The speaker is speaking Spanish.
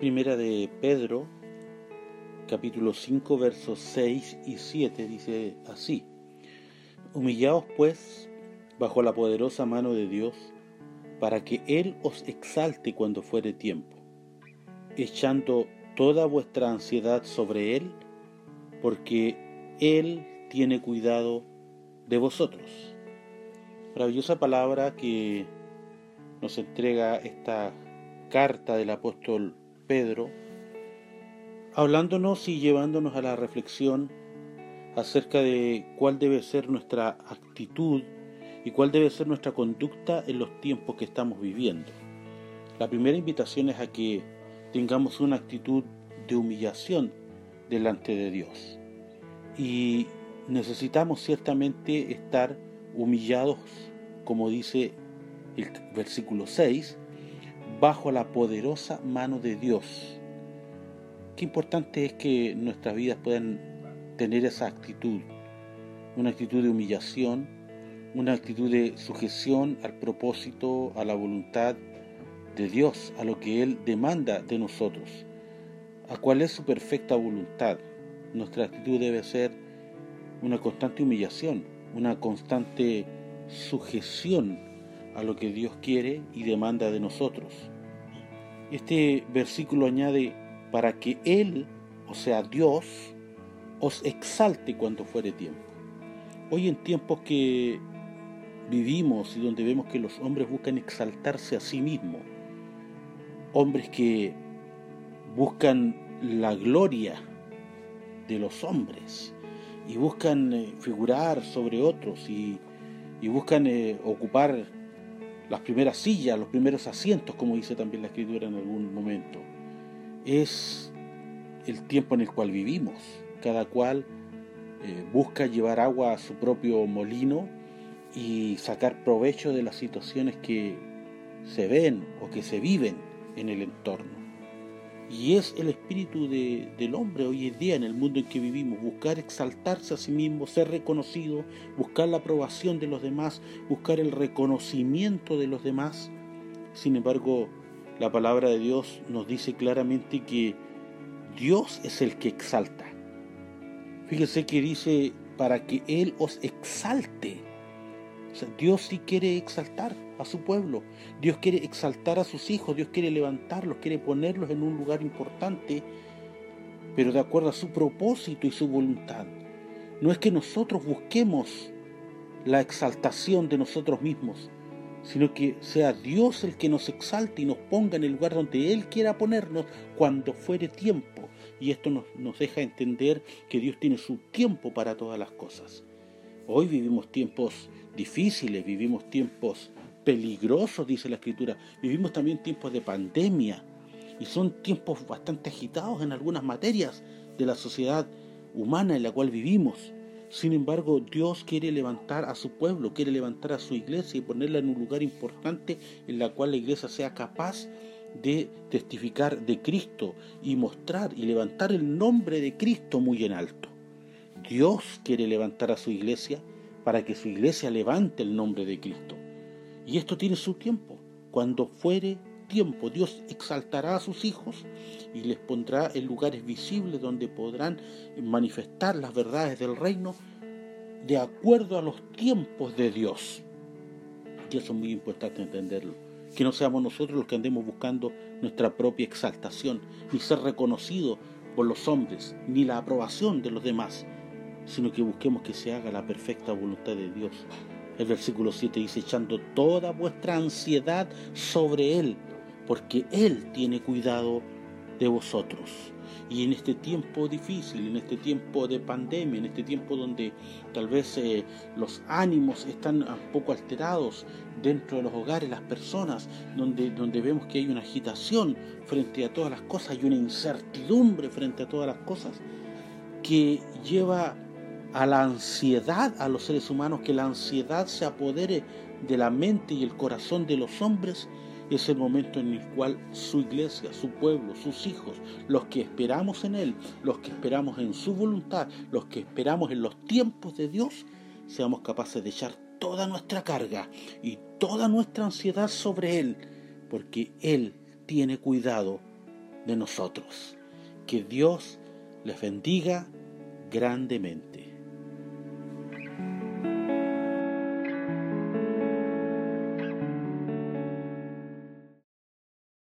Primera de Pedro, capítulo 5, versos 6 y 7, dice así. Humillaos pues bajo la poderosa mano de Dios, para que Él os exalte cuando fuere tiempo, echando toda vuestra ansiedad sobre Él, porque Él tiene cuidado de vosotros. Maravillosa palabra que nos entrega esta carta del apóstol Pedro, hablándonos y llevándonos a la reflexión acerca de cuál debe ser nuestra actitud y cuál debe ser nuestra conducta en los tiempos que estamos viviendo. La primera invitación es a que tengamos una actitud de humillación delante de Dios. Y necesitamos ciertamente estar humillados, como dice el versículo 6, bajo la poderosa mano de Dios. Qué importante es que nuestras vidas puedan tener esa actitud, una actitud de humillación, una actitud de sujeción al propósito, a la voluntad de Dios, a lo que Él demanda de nosotros, a cuál es su perfecta voluntad. Nuestra actitud debe ser una constante humillación, una constante sujeción a lo que Dios quiere y demanda de nosotros. Este versículo añade, para que Él, o sea Dios, os exalte cuando fuere tiempo. Hoy en tiempos que vivimos y donde vemos que los hombres buscan exaltarse a sí mismos, hombres que buscan la gloria de los hombres y buscan eh, figurar sobre otros y, buscan eh, ocupar las primeras sillas, los primeros asientos, como dice también la escritura en algún momento. Es el tiempo en el cual vivimos. Cada cual eh, busca llevar agua a su propio molino y sacar provecho de las situaciones que se ven o que se viven en el entorno. Y es el espíritu del hombre hoy en día en el mundo en que vivimos, buscar exaltarse a sí mismo, ser reconocido, buscar la aprobación de los demás, buscar el reconocimiento de los demás. Sin embargo, la palabra de Dios nos dice claramente que Dios es el que exalta. Fíjese que dice para que Él os exalte. Dios sí quiere exaltar a su pueblo. Dios quiere exaltar a sus hijos, Dios quiere levantarlos, quiere ponerlos en un lugar importante, pero de acuerdo a su propósito y su voluntad. No es que nosotros busquemos la exaltación de nosotros mismos, sino que sea Dios el que nos exalte y nos ponga en el lugar donde Él quiera ponernos cuando fuere tiempo. Y esto nos, nos deja entender que Dios tiene su tiempo para todas las cosas. Hoy vivimos tiempos difíciles, vivimos tiempos peligrosos, dice la escritura. Vivimos también tiempos de pandemia y son tiempos bastante agitados en algunas materias de la sociedad humana en la cual vivimos. Sin embargo, Dios quiere levantar a su pueblo, quiere levantar a su iglesia y ponerla en un lugar importante en la cual la iglesia sea capaz de testificar de Cristo y mostrar y levantar el nombre de Cristo muy en alto. Dios quiere levantar a su iglesia para que su iglesia levante el nombre de Cristo. Y esto tiene su tiempo. Cuando fuere tiempo, Dios exaltará a sus hijos y les pondrá en lugares visibles donde podrán manifestar las verdades del reino de acuerdo a los tiempos de Dios. Y eso es muy importante entenderlo. Que no seamos nosotros los que andemos buscando nuestra propia exaltación, ni ser reconocidos por los hombres, ni la aprobación de los demás, sino que busquemos que se haga la perfecta voluntad de Dios el versículo 7 dice, echando toda vuestra ansiedad sobre Él, porque Él tiene cuidado de vosotros. Y en este tiempo difícil, en este tiempo de pandemia, en este tiempo donde tal vez eh, los ánimos están un poco alterados dentro de los hogares, las personas, donde, donde vemos que hay una agitación frente a todas las cosas, hay una incertidumbre frente a todas las cosas, que lleva a la ansiedad a los seres humanos, que la ansiedad se apodere de la mente y el corazón de los hombres, es el momento en el cual su iglesia, su pueblo, sus hijos, los que esperamos en Él, los que esperamos en su voluntad, los que esperamos en los tiempos de Dios, seamos capaces de echar toda nuestra carga y toda nuestra ansiedad sobre Él, porque Él tiene cuidado de nosotros. Que Dios les bendiga grandemente.